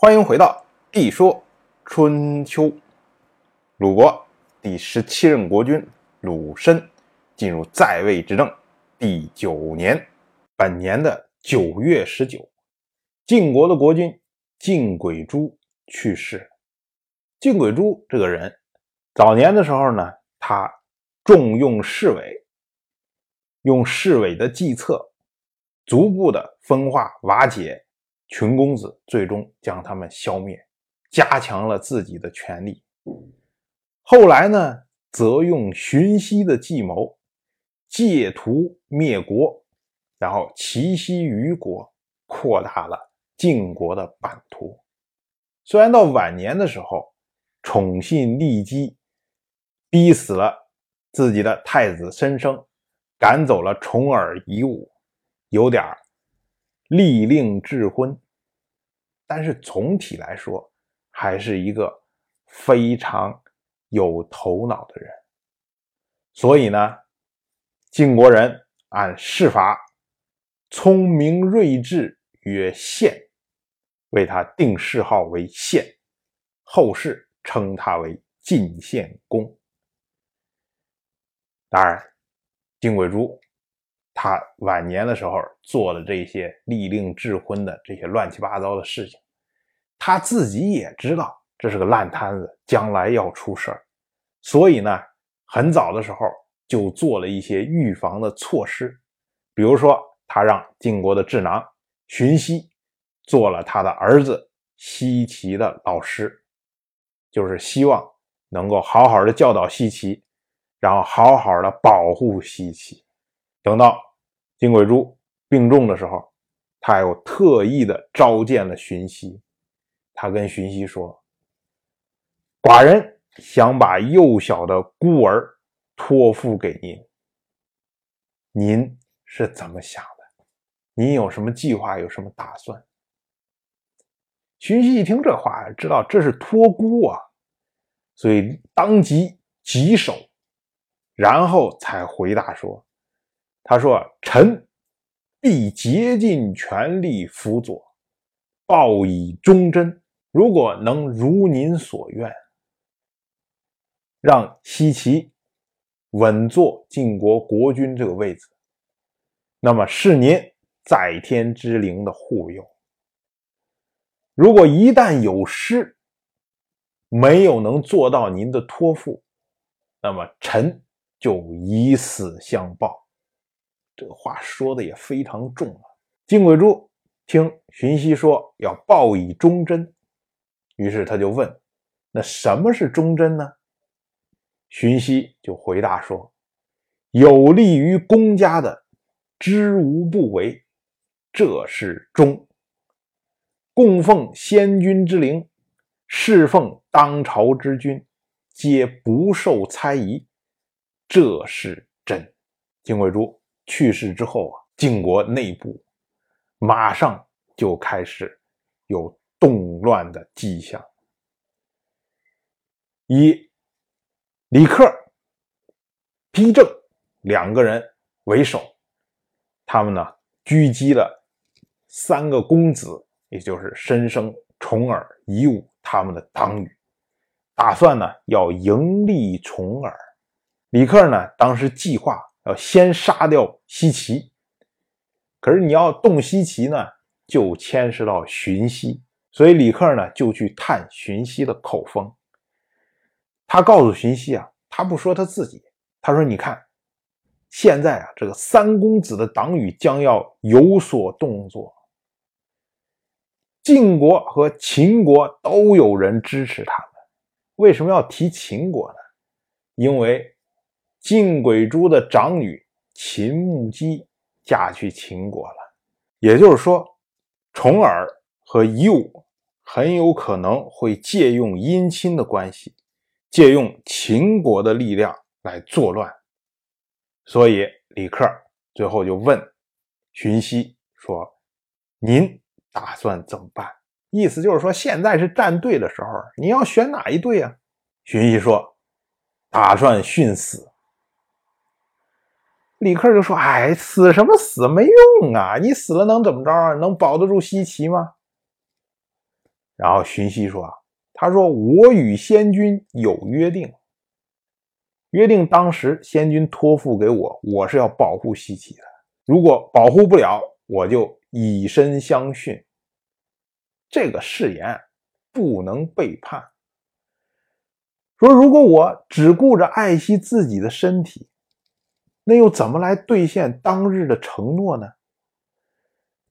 欢迎回到《地说春秋》。鲁国第十七任国君鲁申进入在位执政第九年，本年的九月十九，晋国的国君晋轨珠去世。晋轨珠这个人，早年的时候呢，他重用侍卫，用侍卫的计策，逐步的分化瓦解。群公子最终将他们消灭，加强了自己的权力。后来呢，则用荀息的计谋，借图灭国，然后齐息于国，扩大了晋国的版图。虽然到晚年的时候，宠信利姬，逼死了自己的太子申生，赶走了重耳夷吾，有点利令智昏，但是总体来说，还是一个非常有头脑的人。所以呢，晋国人按世法，聪明睿智曰献，为他定谥号为献，后世称他为晋献公。当然，晋惠珠。他晚年的时候做了这些利令智昏的这些乱七八糟的事情，他自己也知道这是个烂摊子，将来要出事儿，所以呢，很早的时候就做了一些预防的措施，比如说，他让晋国的智囊荀息做了他的儿子西岐的老师，就是希望能够好好的教导西岐，然后好好的保护西岐，等到。金贵珠病重的时候，他又特意的召见了荀息。他跟荀息说：“寡人想把幼小的孤儿托付给您，您是怎么想的？您有什么计划？有什么打算？”荀息一听这话，知道这是托孤啊，所以当即棘手，然后才回答说。他说：“臣必竭尽全力辅佐，报以忠贞。如果能如您所愿，让西岐稳坐晋国国君这个位子，那么是您在天之灵的护佑。如果一旦有失，没有能做到您的托付，那么臣就以死相报。”这个话说的也非常重啊！金贵珠听荀息说要报以忠贞，于是他就问：“那什么是忠贞呢？”荀息就回答说：“有利于公家的，知无不为，这是忠；供奉先君之灵，侍奉当朝之君，皆不受猜疑，这是真。”金贵珠。去世之后啊，晋国内部马上就开始有动乱的迹象。以李克、丕正两个人为首，他们呢狙击了三个公子，也就是申生、重耳、夷吾他们的党羽，打算呢要迎立重耳。李克呢当时计划。要先杀掉西岐，可是你要动西岐呢，就牵涉到荀息，所以李克呢就去探荀息的口风。他告诉荀息啊，他不说他自己，他说：“你看，现在啊，这个三公子的党羽将要有所动作，晋国和秦国都有人支持他们。为什么要提秦国呢？因为。”晋轨珠的长女秦穆姬嫁去秦国了，也就是说，重耳和夷吾很有可能会借用姻亲的关系，借用秦国的力量来作乱。所以李克最后就问荀息说：“您打算怎么办？”意思就是说，现在是站队的时候，你要选哪一队啊？荀息说：“打算殉死。”李克就说：“哎，死什么死？没用啊！你死了能怎么着啊？能保得住西岐吗？”然后荀息说：“啊，他说我与先君有约定，约定当时先君托付给我，我是要保护西岐的。如果保护不了，我就以身相殉。这个誓言不能背叛。说如果我只顾着爱惜自己的身体，那又怎么来兑现当日的承诺呢？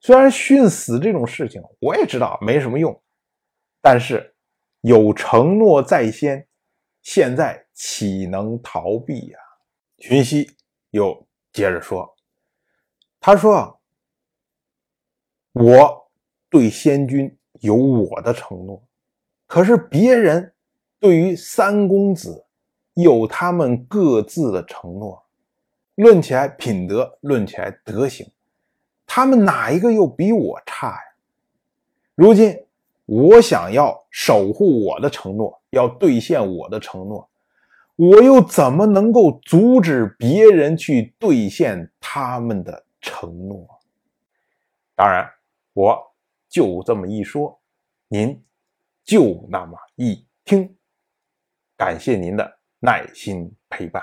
虽然殉死这种事情我也知道没什么用。”但是有承诺在先，现在岂能逃避呀？荀息又接着说：“他说，我对先君有我的承诺，可是别人对于三公子有他们各自的承诺。论起来品德，论起来德行，他们哪一个又比我差呀？如今。”我想要守护我的承诺，要兑现我的承诺，我又怎么能够阻止别人去兑现他们的承诺？当然，我就这么一说，您就那么一听。感谢您的耐心陪伴。